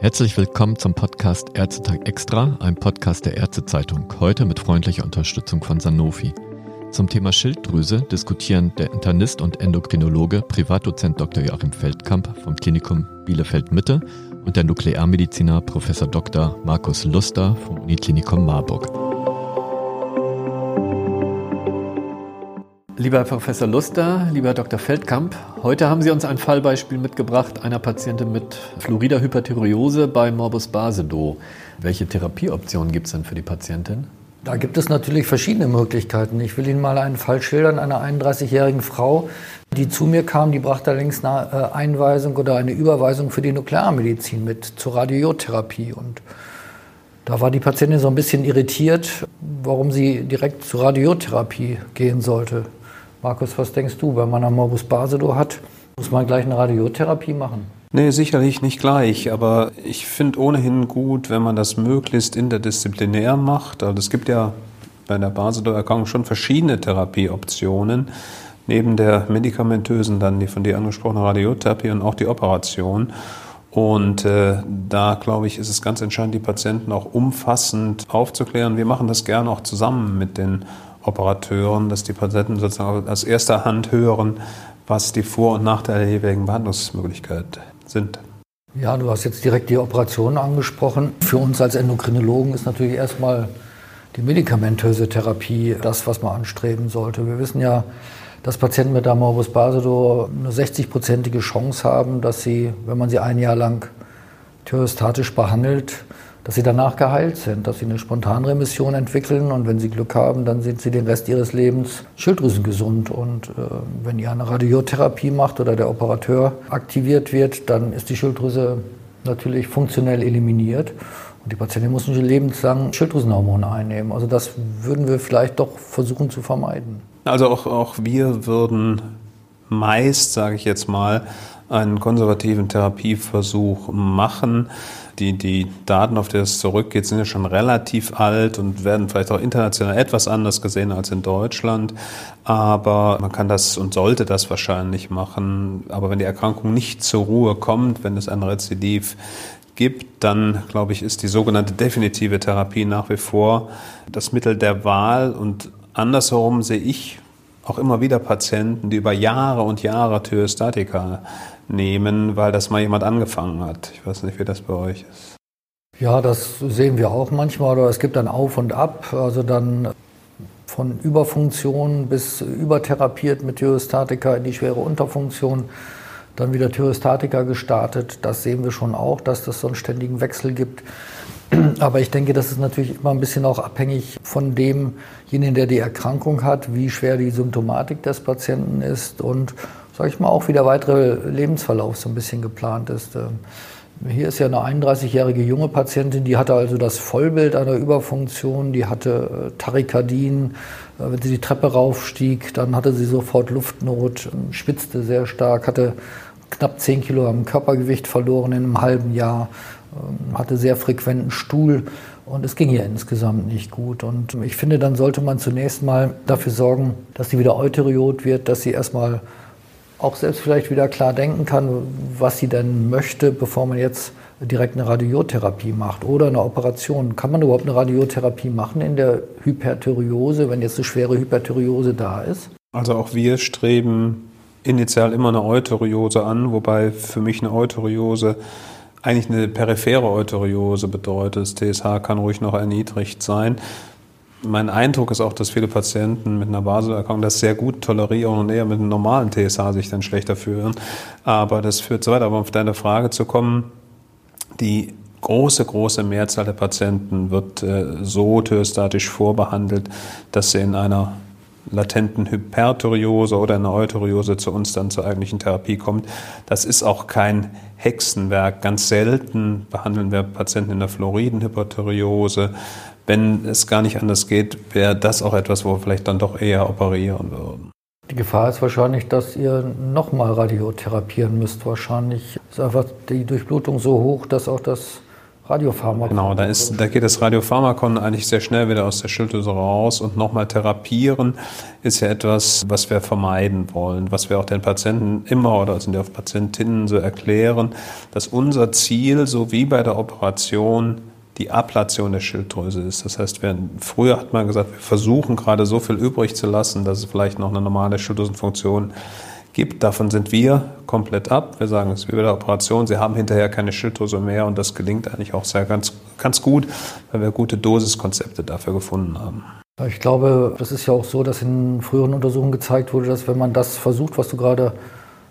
Herzlich willkommen zum Podcast Ärztetag Extra, einem Podcast der Ärztezeitung. Heute mit freundlicher Unterstützung von Sanofi. Zum Thema Schilddrüse diskutieren der Internist und Endokrinologe Privatdozent Dr. Joachim Feldkamp vom Klinikum Bielefeld Mitte und der Nuklearmediziner Prof. Dr. Markus Luster vom Uniklinikum Marburg. Lieber Professor Luster, lieber Dr. Feldkamp, heute haben Sie uns ein Fallbeispiel mitgebracht einer Patientin mit Florida Hyperthyreose bei Morbus Basedow. Welche Therapieoptionen gibt es denn für die Patientin? Da gibt es natürlich verschiedene Möglichkeiten. Ich will Ihnen mal einen Fall schildern einer 31-jährigen Frau, die zu mir kam, die brachte allerdings eine äh, Einweisung oder eine Überweisung für die Nuklearmedizin mit zur Radiotherapie. Und da war die Patientin so ein bisschen irritiert, warum sie direkt zur Radiotherapie gehen sollte. Markus, was denkst du, wenn man einen Morbus Basedow hat, muss man gleich eine Radiotherapie machen? Nee, sicherlich nicht gleich, aber ich finde ohnehin gut, wenn man das möglichst interdisziplinär macht. Also es gibt ja bei der Basedow-Erkrankung schon verschiedene Therapieoptionen, neben der medikamentösen dann die von dir angesprochene Radiotherapie und auch die Operation. Und äh, da, glaube ich, ist es ganz entscheidend, die Patienten auch umfassend aufzuklären. Wir machen das gerne auch zusammen mit den Operateuren, dass die Patienten sozusagen aus erster Hand hören, was die Vor- und Nachteile der jeweiligen Behandlungsmöglichkeit sind. Ja, du hast jetzt direkt die Operation angesprochen. Für uns als Endokrinologen ist natürlich erstmal die medikamentöse Therapie das, was man anstreben sollte. Wir wissen ja, dass Patienten mit Amorbus Basedow eine 60-prozentige Chance haben, dass sie, wenn man sie ein Jahr lang thyreostatisch behandelt, dass sie danach geheilt sind, dass sie eine Spontanremission entwickeln und wenn sie Glück haben, dann sind sie den Rest ihres Lebens schilddrüsengesund. Und äh, wenn ihr eine Radiotherapie macht oder der Operateur aktiviert wird, dann ist die Schilddrüse natürlich funktionell eliminiert. Und die Patientin muss nicht lebenslang Schilddrüsenhormone einnehmen. Also das würden wir vielleicht doch versuchen zu vermeiden. Also auch, auch wir würden meist, sage ich jetzt mal, einen konservativen Therapieversuch machen. Die, die Daten, auf die es zurückgeht, sind ja schon relativ alt und werden vielleicht auch international etwas anders gesehen als in Deutschland. Aber man kann das und sollte das wahrscheinlich machen. Aber wenn die Erkrankung nicht zur Ruhe kommt, wenn es ein Rezidiv gibt, dann glaube ich, ist die sogenannte definitive Therapie nach wie vor das Mittel der Wahl. Und andersherum sehe ich auch immer wieder Patienten, die über Jahre und Jahre Thyrostatika nehmen, weil das mal jemand angefangen hat. Ich weiß nicht, wie das bei euch ist. Ja, das sehen wir auch manchmal. Oder es gibt dann Auf und Ab. Also dann von Überfunktion bis übertherapiert mit Thyrostatika in die schwere Unterfunktion. Dann wieder Thyrostatika gestartet. Das sehen wir schon auch, dass das so einen ständigen Wechsel gibt. Aber ich denke, das ist natürlich immer ein bisschen auch abhängig von demjenigen, der die Erkrankung hat, wie schwer die Symptomatik des Patienten ist und sage ich mal, auch wie der weitere Lebensverlauf so ein bisschen geplant ist. Ähm, hier ist ja eine 31-jährige junge Patientin, die hatte also das Vollbild einer Überfunktion, die hatte äh, Tachykardien. Äh, wenn sie die Treppe raufstieg, dann hatte sie sofort Luftnot, ähm, schwitzte sehr stark, hatte knapp 10 Kilo am Körpergewicht verloren in einem halben Jahr, ähm, hatte sehr frequenten Stuhl und es ging ihr insgesamt nicht gut. Und ich finde, dann sollte man zunächst mal dafür sorgen, dass sie wieder euteriot wird, dass sie erstmal auch selbst vielleicht wieder klar denken kann, was sie denn möchte, bevor man jetzt direkt eine Radiotherapie macht oder eine Operation. Kann man überhaupt eine Radiotherapie machen in der Hyperthyreose, wenn jetzt eine schwere Hyperthyreose da ist? Also auch wir streben initial immer eine Euteriose an, wobei für mich eine Euteriose eigentlich eine periphere Euteriose bedeutet. Das TSH kann ruhig noch erniedrigt sein. Mein Eindruck ist auch, dass viele Patienten mit einer Baselerkrankung das sehr gut tolerieren und eher mit einem normalen TSH sich dann schlechter fühlen. Aber das führt so weiter. Aber um auf deine Frage zu kommen, die große, große Mehrzahl der Patienten wird äh, so thyostatisch vorbehandelt, dass sie in einer latenten Hyperthyreose oder einer Euteriose zu uns dann zur eigentlichen Therapie kommt. Das ist auch kein Hexenwerk. Ganz selten behandeln wir Patienten in der Fluoridenhyperthyreose wenn es gar nicht anders geht, wäre das auch etwas, wo wir vielleicht dann doch eher operieren würden. Die Gefahr ist wahrscheinlich, dass ihr nochmal radiotherapieren müsst. Wahrscheinlich ist einfach die Durchblutung so hoch, dass auch das Radiopharmakon. Genau, da, ist, da geht das Radiopharmakon eigentlich sehr schnell wieder aus der Schilddrüse raus und nochmal therapieren ist ja etwas, was wir vermeiden wollen, was wir auch den Patienten immer oder sind ja auch Patientinnen so erklären, dass unser Ziel, so wie bei der Operation, die Ablation der Schilddrüse ist. Das heißt, wir, früher hat man gesagt, wir versuchen gerade so viel übrig zu lassen, dass es vielleicht noch eine normale Schilddrüsenfunktion gibt. Davon sind wir komplett ab. Wir sagen, es ist wie bei der Operation. Sie haben hinterher keine Schilddrüse mehr und das gelingt eigentlich auch sehr ganz, ganz gut, weil wir gute Dosiskonzepte dafür gefunden haben. Ich glaube, das ist ja auch so, dass in früheren Untersuchungen gezeigt wurde, dass wenn man das versucht, was du gerade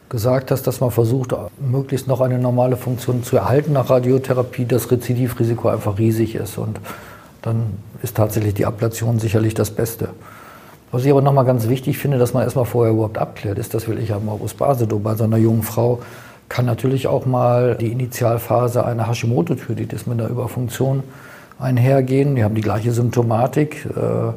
gesagt hast, dass man versucht, möglichst noch eine normale Funktion zu erhalten nach Radiotherapie, das Rezidivrisiko einfach riesig ist. Und dann ist tatsächlich die Ablation sicherlich das Beste. Was ich aber nochmal ganz wichtig finde, dass man erstmal vorher überhaupt abklärt, ist das will ich am Morbus Basedow. Bei so einer jungen Frau kann natürlich auch mal die Initialphase einer Hashimoto-Thyreoiditis mit einer Überfunktion einhergehen. Die haben die gleiche Symptomatik äh,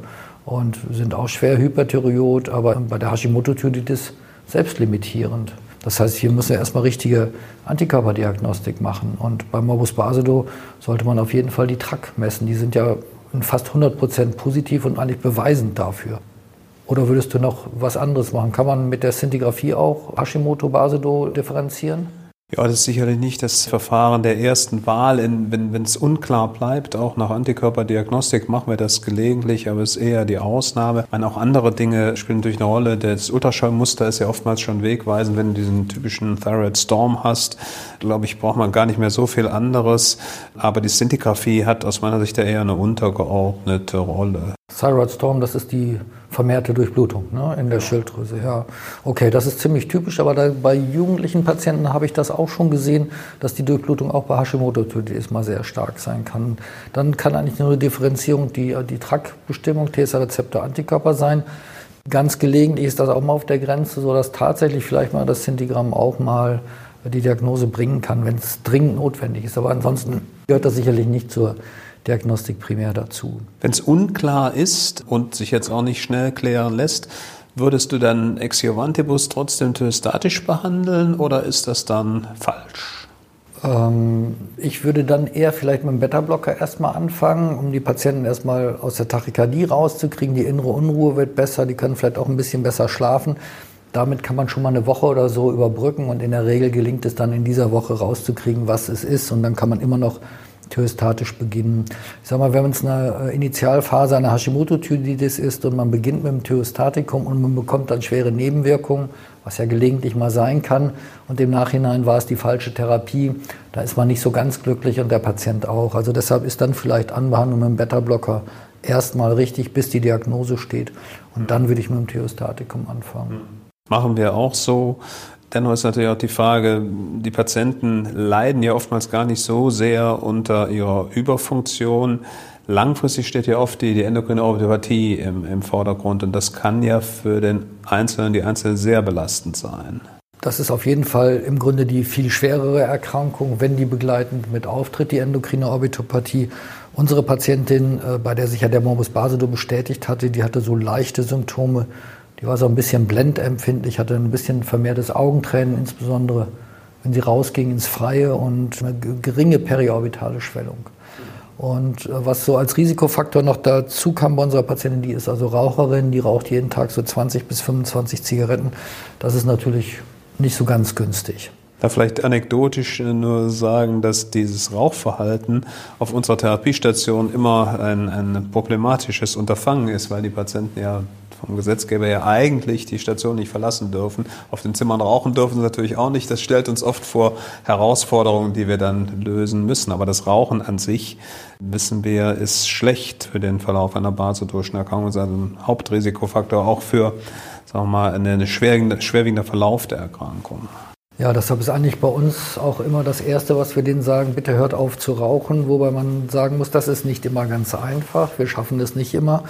und sind auch schwer Hyperthyreot, aber bei der Hashimoto-Thyreoiditis selbstlimitierend. Das heißt, hier müssen wir erstmal richtige Antikörperdiagnostik machen. Und beim Morbus Basedow sollte man auf jeden Fall die TRAC messen. Die sind ja fast 100 Prozent positiv und eigentlich beweisend dafür. Oder würdest du noch was anderes machen? Kann man mit der Szintigraphie auch Hashimoto-Basedow differenzieren? Ja, das ist sicherlich nicht das Verfahren der ersten Wahl. In, wenn es unklar bleibt, auch nach Antikörperdiagnostik machen wir das gelegentlich, aber es ist eher die Ausnahme. meine, auch andere Dinge spielen natürlich eine Rolle. Das Ultraschallmuster ist ja oftmals schon wegweisend, wenn du diesen typischen Thyroid Storm hast. Glaube ich, braucht man gar nicht mehr so viel anderes. Aber die Szintigraphie hat aus meiner Sicht eher eine untergeordnete Rolle. Thyroid Storm, das ist die vermehrte Durchblutung ne, in der Schilddrüse. Ja, okay, das ist ziemlich typisch, aber da, bei jugendlichen Patienten habe ich das auch schon gesehen, dass die Durchblutung auch bei Hashimoto-Thyreoiditis mal sehr stark sein kann. Dann kann eigentlich nur eine Differenzierung die, die TRAC-Bestimmung, TSA-Rezeptor-Antikörper sein. Ganz gelegentlich ist das auch mal auf der Grenze, so dass tatsächlich vielleicht mal das Sintigramm auch mal die Diagnose bringen kann, wenn es dringend notwendig ist. Aber ansonsten gehört das sicherlich nicht zur Diagnostik primär dazu. Wenn es unklar ist und sich jetzt auch nicht schnell klären lässt, würdest du dann Exiovantibus trotzdem thystatisch behandeln oder ist das dann falsch? Ähm, ich würde dann eher vielleicht mit dem Beta-Blocker erstmal anfangen, um die Patienten erstmal aus der Tachykardie rauszukriegen. Die innere Unruhe wird besser, die können vielleicht auch ein bisschen besser schlafen. Damit kann man schon mal eine Woche oder so überbrücken und in der Regel gelingt es dann in dieser Woche rauszukriegen, was es ist und dann kann man immer noch thyostatisch beginnen. Ich sage mal, wenn es eine äh, Initialphase einer Hashimoto-Thyreoiditis ist und man beginnt mit dem Thyostatikum und man bekommt dann schwere Nebenwirkungen, was ja gelegentlich mal sein kann, und im Nachhinein war es die falsche Therapie, da ist man nicht so ganz glücklich und der Patient auch. Also deshalb ist dann vielleicht Anbehandlung mit dem Beta-Blocker erstmal richtig, bis die Diagnose steht. Und dann würde ich mit dem Thyostatikum anfangen. Machen wir auch so. Dennoch ist natürlich auch die Frage, die Patienten leiden ja oftmals gar nicht so sehr unter ihrer Überfunktion. Langfristig steht ja oft die, die endokrine Orthopathie im, im Vordergrund und das kann ja für den Einzelnen, die Einzelnen sehr belastend sein. Das ist auf jeden Fall im Grunde die viel schwerere Erkrankung, wenn die begleitend mit auftritt, die endokrine Orbitopathie. Unsere Patientin, äh, bei der sich ja der Morbus Basedow bestätigt hatte, die hatte so leichte Symptome die war so ein bisschen blendempfindlich, hatte ein bisschen vermehrtes Augentränen, insbesondere wenn sie rausging ins Freie und eine geringe periorbitale Schwellung. Und äh, was so als Risikofaktor noch dazu kam bei unserer Patientin, die ist also Raucherin, die raucht jeden Tag so 20 bis 25 Zigaretten. Das ist natürlich nicht so ganz günstig. Da vielleicht anekdotisch nur sagen, dass dieses Rauchverhalten auf unserer Therapiestation immer ein, ein problematisches Unterfangen ist, weil die Patienten ja vom Gesetzgeber ja eigentlich die Station nicht verlassen dürfen. Auf den Zimmern rauchen dürfen sie natürlich auch nicht. Das stellt uns oft vor Herausforderungen, die wir dann lösen müssen. Aber das Rauchen an sich, wissen wir, ist schlecht für den Verlauf einer Basodurchschnitterkrankung. Das ist ein Hauptrisikofaktor auch für, sagen wir mal, einen schwerwiegenden, Verlauf der Erkrankung. Ja, deshalb ist eigentlich bei uns auch immer das Erste, was wir denen sagen, bitte hört auf zu rauchen, wobei man sagen muss, das ist nicht immer ganz einfach. Wir schaffen es nicht immer.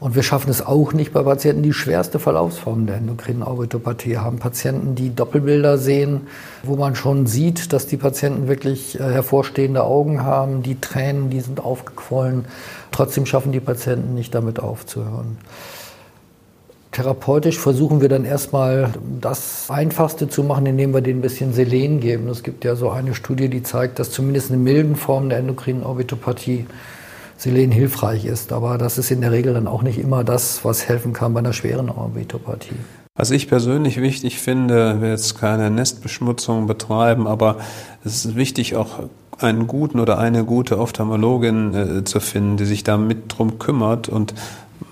Und wir schaffen es auch nicht bei Patienten, die schwerste Verlaufsformen der endokrinen Aoritopathie haben. Patienten, die Doppelbilder sehen, wo man schon sieht, dass die Patienten wirklich äh, hervorstehende Augen haben, die Tränen, die sind aufgequollen. Trotzdem schaffen die Patienten nicht damit aufzuhören. Therapeutisch versuchen wir dann erstmal das Einfachste zu machen, indem wir denen ein bisschen Selen geben. Es gibt ja so eine Studie, die zeigt, dass zumindest in milden Formen der endokrinen Orbitopathie Selen hilfreich ist. Aber das ist in der Regel dann auch nicht immer das, was helfen kann bei einer schweren Orbitopathie. Was ich persönlich wichtig finde, wir jetzt keine Nestbeschmutzung betreiben, aber es ist wichtig, auch einen guten oder eine gute Ophthalmologin äh, zu finden, die sich da mit drum kümmert und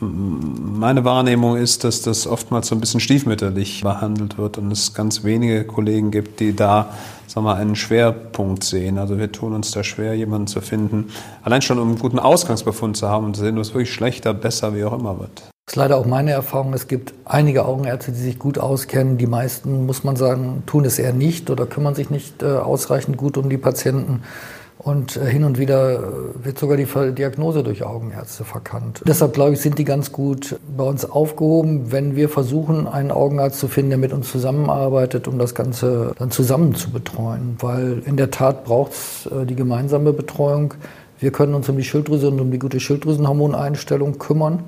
meine Wahrnehmung ist, dass das oftmals so ein bisschen stiefmütterlich behandelt wird und es ganz wenige Kollegen gibt, die da sagen wir, einen Schwerpunkt sehen. Also wir tun uns da schwer, jemanden zu finden, allein schon um einen guten Ausgangsbefund zu haben und zu sehen, was wirklich schlechter, besser, wie auch immer wird. Das ist leider auch meine Erfahrung. Es gibt einige Augenärzte, die sich gut auskennen. Die meisten, muss man sagen, tun es eher nicht oder kümmern sich nicht äh, ausreichend gut um die Patienten. Und äh, hin und wieder äh, wird sogar die Diagnose durch Augenärzte verkannt. Deshalb glaube ich, sind die ganz gut bei uns aufgehoben, wenn wir versuchen, einen Augenarzt zu finden, der mit uns zusammenarbeitet, um das Ganze dann zusammen zu betreuen. Weil in der Tat braucht es äh, die gemeinsame Betreuung. Wir können uns um die Schilddrüse und um die gute Schilddrüsenhormoneinstellung kümmern.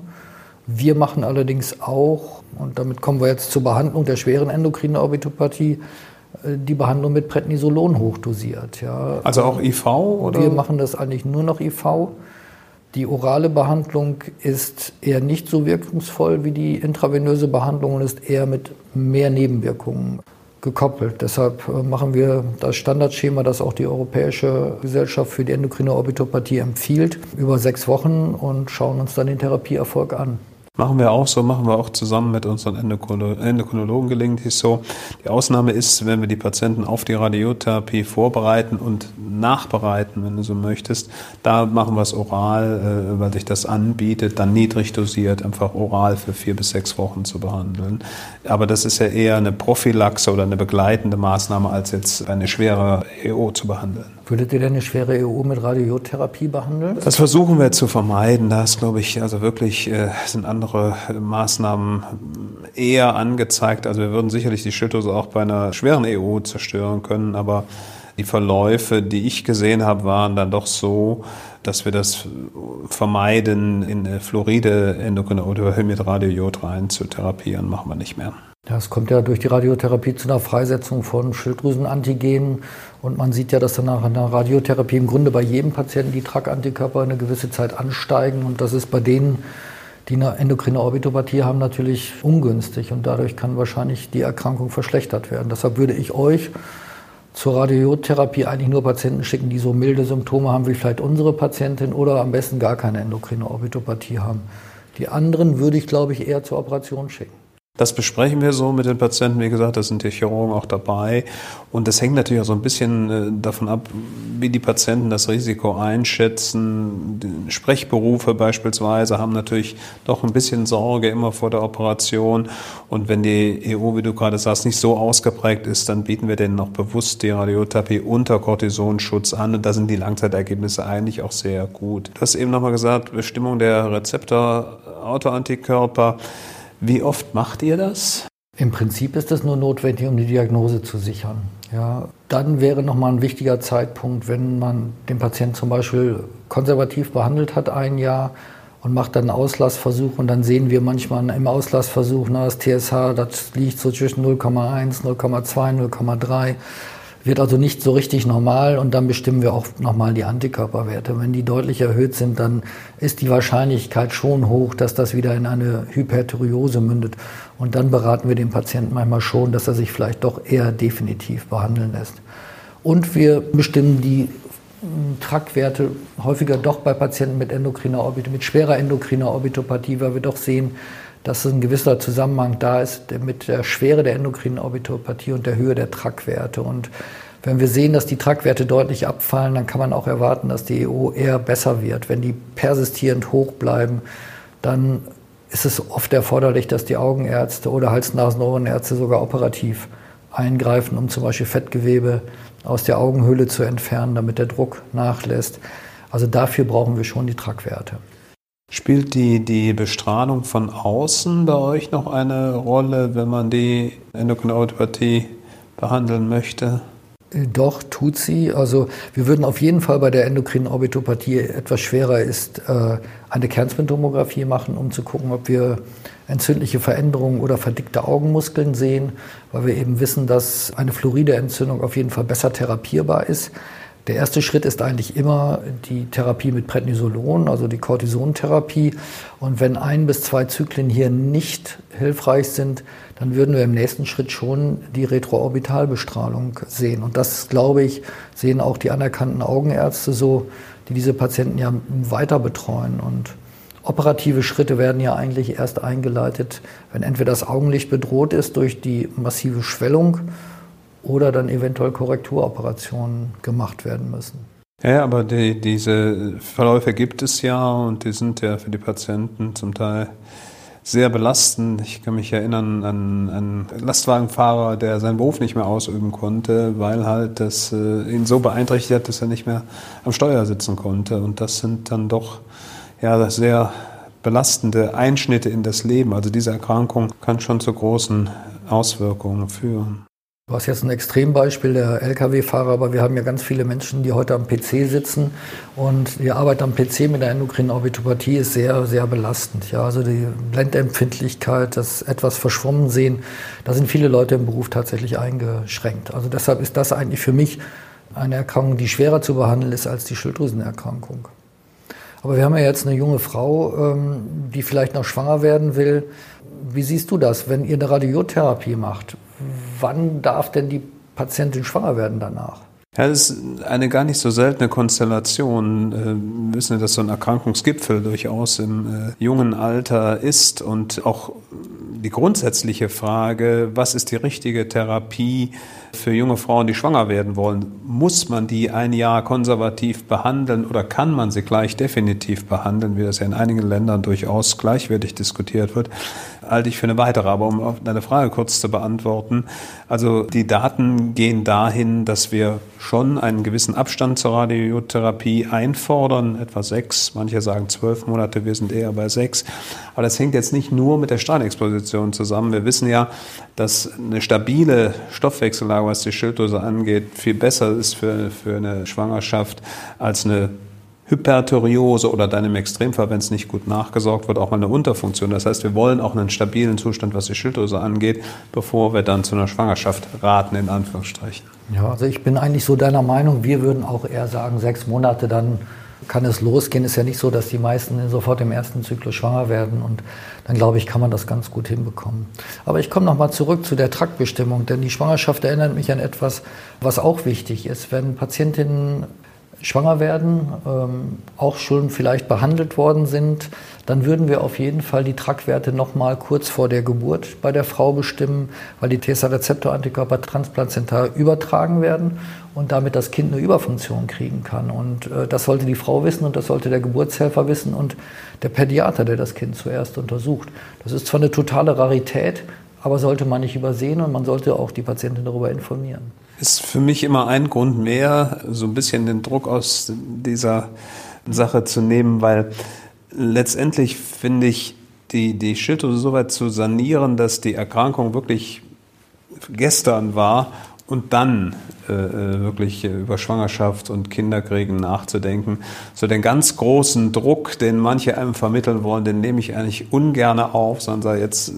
Wir machen allerdings auch, und damit kommen wir jetzt zur Behandlung der schweren endokrinen Orbitopathie, die Behandlung mit Prednisolon hochdosiert. Ja. Also auch IV? Oder? Wir machen das eigentlich nur noch IV. Die orale Behandlung ist eher nicht so wirkungsvoll wie die intravenöse Behandlung und ist eher mit mehr Nebenwirkungen gekoppelt. Deshalb äh, machen wir das Standardschema, das auch die Europäische Gesellschaft für die endokrine Orbitopathie empfiehlt, über sechs Wochen und schauen uns dann den Therapieerfolg an. Machen wir auch so, machen wir auch zusammen mit unseren Endokrinologen gelegentlich so. Die Ausnahme ist, wenn wir die Patienten auf die Radiotherapie vorbereiten und nachbereiten, wenn du so möchtest. Da machen wir es oral, äh, weil sich das anbietet, dann niedrig dosiert, einfach oral für vier bis sechs Wochen zu behandeln. Aber das ist ja eher eine Prophylaxe oder eine begleitende Maßnahme, als jetzt eine schwere EO zu behandeln. Würdet ihr denn eine schwere EU mit Radiotherapie behandeln? Das versuchen wir zu vermeiden. Da ist, glaube ich, also wirklich äh, sind andere Maßnahmen eher angezeigt. Also wir würden sicherlich die Schilddrüse auch bei einer schweren EU zerstören können, aber die Verläufe, die ich gesehen habe, waren dann doch so, dass wir das vermeiden, in Fluoride endokrine oder mit Radiojod rein zu therapieren, machen wir nicht mehr. Das kommt ja durch die Radiotherapie zu einer Freisetzung von Schilddrüsenantigenen. Und man sieht ja, dass dann nach einer Radiotherapie im Grunde bei jedem Patienten die TRAC-Antikörper eine gewisse Zeit ansteigen. Und das ist bei denen, die eine endokrine Orbitopathie haben, natürlich ungünstig. Und dadurch kann wahrscheinlich die Erkrankung verschlechtert werden. Deshalb würde ich euch zur Radiotherapie eigentlich nur Patienten schicken, die so milde Symptome haben wie vielleicht unsere Patientin oder am besten gar keine endokrine Orbitopathie haben. Die anderen würde ich, glaube ich, eher zur Operation schicken. Das besprechen wir so mit den Patienten. Wie gesagt, da sind die Chirurgen auch dabei. Und das hängt natürlich auch so ein bisschen äh, davon ab, wie die Patienten das Risiko einschätzen. Die Sprechberufe beispielsweise haben natürlich doch ein bisschen Sorge immer vor der Operation. Und wenn die EU, wie du gerade sagst, nicht so ausgeprägt ist, dann bieten wir denen noch bewusst die Radiotherapie unter Kortisonschutz an. Und da sind die Langzeitergebnisse eigentlich auch sehr gut. Du hast eben nochmal gesagt, Bestimmung der Rezeptor-Autoantikörper. Wie oft macht ihr das? Im Prinzip ist das nur notwendig, um die Diagnose zu sichern. Ja, dann wäre nochmal ein wichtiger Zeitpunkt, wenn man den Patienten zum Beispiel konservativ behandelt hat ein Jahr und macht dann einen Auslassversuch und dann sehen wir manchmal im Auslassversuch, na, das TSH, das liegt so zwischen 0,1, 0,2, 0,3 wird also nicht so richtig normal und dann bestimmen wir auch nochmal die Antikörperwerte. Wenn die deutlich erhöht sind, dann ist die Wahrscheinlichkeit schon hoch, dass das wieder in eine Hyperthyreose mündet. Und dann beraten wir den Patienten manchmal schon, dass er sich vielleicht doch eher definitiv behandeln lässt. Und wir bestimmen die hm, Trackwerte häufiger doch bei Patienten mit endokriner Orbit, mit schwerer endokriner Orbitopathie, weil wir doch sehen, dass ein gewisser Zusammenhang da ist mit der Schwere der endokrinen Orbitopathie und der Höhe der Trackwerte. Und wenn wir sehen, dass die Trackwerte deutlich abfallen, dann kann man auch erwarten, dass die EO eher besser wird. Wenn die persistierend hoch bleiben, dann ist es oft erforderlich, dass die Augenärzte oder Hals-Nasen-Ohrenärzte sogar operativ eingreifen, um zum Beispiel Fettgewebe aus der Augenhöhle zu entfernen, damit der Druck nachlässt. Also dafür brauchen wir schon die Trackwerte. Spielt die, die Bestrahlung von außen bei euch noch eine Rolle, wenn man die Endokrinopathy behandeln möchte? Äh, doch, tut sie. Also wir würden auf jeden Fall bei der endokrinen Orbitopathie etwas schwerer ist, äh, eine Kernspintomographie machen, um zu gucken, ob wir entzündliche Veränderungen oder verdickte Augenmuskeln sehen, weil wir eben wissen, dass eine Fluoride-Entzündung auf jeden Fall besser therapierbar ist. Der erste Schritt ist eigentlich immer die Therapie mit Prednisolon, also die Cortisontherapie. Und wenn ein bis zwei Zyklen hier nicht hilfreich sind, dann würden wir im nächsten Schritt schon die Retroorbitalbestrahlung sehen. Und das, glaube ich, sehen auch die anerkannten Augenärzte so, die diese Patienten ja weiter betreuen. Und operative Schritte werden ja eigentlich erst eingeleitet, wenn entweder das Augenlicht bedroht ist durch die massive Schwellung oder dann eventuell Korrekturoperationen gemacht werden müssen. Ja, aber die, diese Verläufe gibt es ja und die sind ja für die Patienten zum Teil sehr belastend. Ich kann mich erinnern an einen Lastwagenfahrer, der seinen Beruf nicht mehr ausüben konnte, weil halt das äh, ihn so beeinträchtigt hat, dass er nicht mehr am Steuer sitzen konnte. Und das sind dann doch ja sehr belastende Einschnitte in das Leben. Also diese Erkrankung kann schon zu großen Auswirkungen führen. Du hast jetzt ein Extrembeispiel der Lkw-Fahrer, aber wir haben ja ganz viele Menschen, die heute am PC sitzen und die Arbeit am PC mit der endokrinen Orbitopathie ist sehr, sehr belastend. Ja, also die Blendempfindlichkeit, das etwas verschwommen sehen, da sind viele Leute im Beruf tatsächlich eingeschränkt. Also deshalb ist das eigentlich für mich eine Erkrankung, die schwerer zu behandeln ist als die Schilddrüsenerkrankung. Aber wir haben ja jetzt eine junge Frau, ähm, die vielleicht noch schwanger werden will. Wie siehst du das, wenn ihr eine Radiotherapie macht? Wann darf denn die Patientin schwanger werden danach? Ja, das ist eine gar nicht so seltene Konstellation. Äh, wir wissen ja, dass so ein Erkrankungsgipfel durchaus im äh, jungen Alter ist und auch die grundsätzliche Frage, was ist die richtige Therapie für junge Frauen, die schwanger werden wollen? Muss man die ein Jahr konservativ behandeln oder kann man sie gleich definitiv behandeln, wie das ja in einigen Ländern durchaus gleichwertig diskutiert wird, halte ich für eine weitere. Aber um deine Frage kurz zu beantworten, also die Daten gehen dahin, dass wir schon einen gewissen Abstand zur Radiotherapie einfordern, etwa sechs, manche sagen zwölf Monate, wir sind eher bei sechs. Aber das hängt jetzt nicht nur mit der Strahlexposition zusammen. Wir wissen ja, dass eine stabile Stoffwechsellage, was die Schilddrüse angeht, viel besser ist für, für eine Schwangerschaft als eine Hyperthyreose oder dann im Extremfall, wenn es nicht gut nachgesorgt wird, auch mal eine Unterfunktion. Das heißt, wir wollen auch einen stabilen Zustand, was die Schilddrüse angeht, bevor wir dann zu einer Schwangerschaft raten, in Anführungsstrichen. Ja, also ich bin eigentlich so deiner Meinung, wir würden auch eher sagen, sechs Monate, dann kann es losgehen. Ist ja nicht so, dass die meisten sofort im ersten Zyklus schwanger werden und dann glaube ich, kann man das ganz gut hinbekommen. Aber ich komme nochmal zurück zu der Traktbestimmung, denn die Schwangerschaft erinnert mich an etwas, was auch wichtig ist. Wenn Patientinnen schwanger werden, ähm, auch schon vielleicht behandelt worden sind, dann würden wir auf jeden Fall die Trackwerte nochmal kurz vor der Geburt bei der Frau bestimmen, weil die TSA-Rezeptor-Antikörper transplanzental übertragen werden und damit das Kind eine Überfunktion kriegen kann. Und äh, das sollte die Frau wissen und das sollte der Geburtshelfer wissen und der Pädiater, der das Kind zuerst untersucht. Das ist zwar eine totale Rarität, aber sollte man nicht übersehen und man sollte auch die Patientin darüber informieren ist für mich immer ein Grund mehr, so ein bisschen den Druck aus dieser Sache zu nehmen, weil letztendlich finde ich, die, die Schilddrüse so weit zu sanieren, dass die Erkrankung wirklich gestern war und dann äh, äh wirklich über Schwangerschaft und Kinderkriegen nachzudenken. So den ganz großen Druck, den manche einem vermitteln wollen, den nehme ich eigentlich ungern auf, sondern sage jetzt, äh,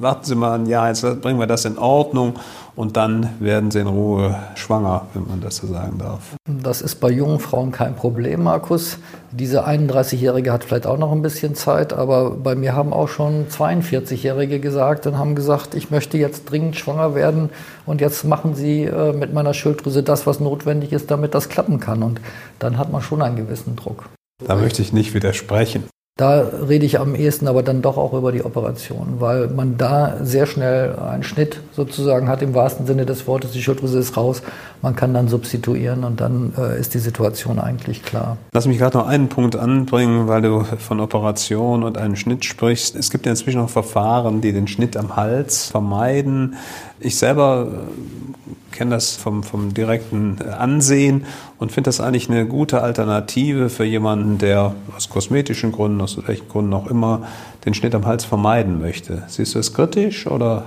warten Sie mal ein Jahr, jetzt bringen wir das in Ordnung und dann werden sie in Ruhe schwanger, wenn man das so sagen darf. Das ist bei jungen Frauen kein Problem, Markus. Diese 31-Jährige hat vielleicht auch noch ein bisschen Zeit, aber bei mir haben auch schon 42-Jährige gesagt und haben gesagt, ich möchte jetzt dringend schwanger werden und jetzt machen Sie äh, mit meiner Schilddrüse das, was notwendig ist, damit das klappen kann. Und dann hat man schon einen gewissen Druck. Da möchte ich nicht widersprechen. Da rede ich am ehesten aber dann doch auch über die Operation, weil man da sehr schnell einen Schnitt sozusagen hat im wahrsten Sinne des Wortes. Die Schilddrüse ist raus, man kann dann substituieren und dann äh, ist die Situation eigentlich klar. Lass mich gerade noch einen Punkt anbringen, weil du von Operation und einem Schnitt sprichst. Es gibt ja inzwischen auch Verfahren, die den Schnitt am Hals vermeiden. Ich selber kenne das vom, vom direkten Ansehen und finde das eigentlich eine gute Alternative für jemanden, der aus kosmetischen Gründen, aus welchen Gründen auch immer, den Schnitt am Hals vermeiden möchte. Siehst du es kritisch oder?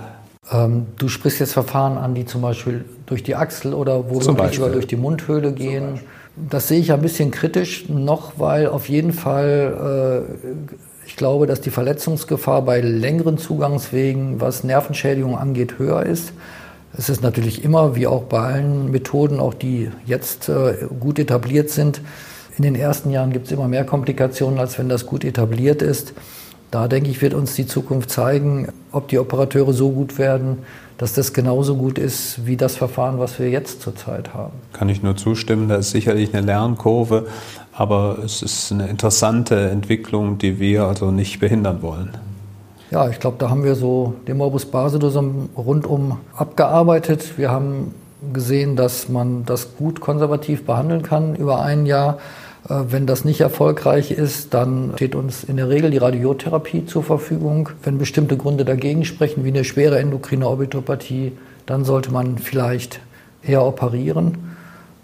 Ähm, du sprichst jetzt Verfahren an, die zum Beispiel durch die Achsel oder womöglich sogar durch die Mundhöhle gehen. Das sehe ich ein bisschen kritisch, noch weil auf jeden Fall äh, ich glaube, dass die Verletzungsgefahr bei längeren Zugangswegen, was Nervenschädigung angeht, höher ist. Es ist natürlich immer, wie auch bei allen Methoden, auch die jetzt äh, gut etabliert sind, in den ersten Jahren gibt es immer mehr Komplikationen, als wenn das gut etabliert ist. Da denke ich, wird uns die Zukunft zeigen, ob die Operateure so gut werden, dass das genauso gut ist wie das Verfahren, was wir jetzt zurzeit haben. Kann ich nur zustimmen, da ist sicherlich eine Lernkurve, aber es ist eine interessante Entwicklung, die wir also nicht behindern wollen. Ja, ich glaube, da haben wir so den Morbus Basedus rundum abgearbeitet. Wir haben gesehen, dass man das gut konservativ behandeln kann über ein Jahr. Äh, wenn das nicht erfolgreich ist, dann steht uns in der Regel die Radiotherapie zur Verfügung. Wenn bestimmte Gründe dagegen sprechen, wie eine schwere endokrine Orbitopathie, dann sollte man vielleicht eher operieren.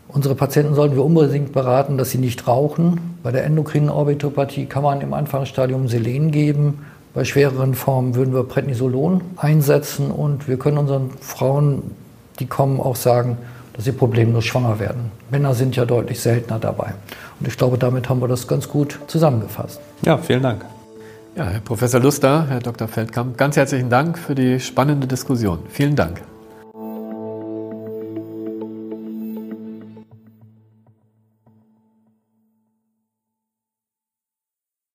Unsere Patienten sollten wir unbedingt beraten, dass sie nicht rauchen. Bei der endokrinen Orbitopathie kann man im Anfangsstadium Selen geben. Bei schwereren Formen würden wir Prednisolon einsetzen und wir können unseren Frauen, die kommen, auch sagen, dass sie problemlos schwanger werden. Männer sind ja deutlich seltener dabei. Und ich glaube, damit haben wir das ganz gut zusammengefasst. Ja, vielen Dank. Ja, Herr Professor Luster, Herr Dr. Feldkamp, ganz herzlichen Dank für die spannende Diskussion. Vielen Dank.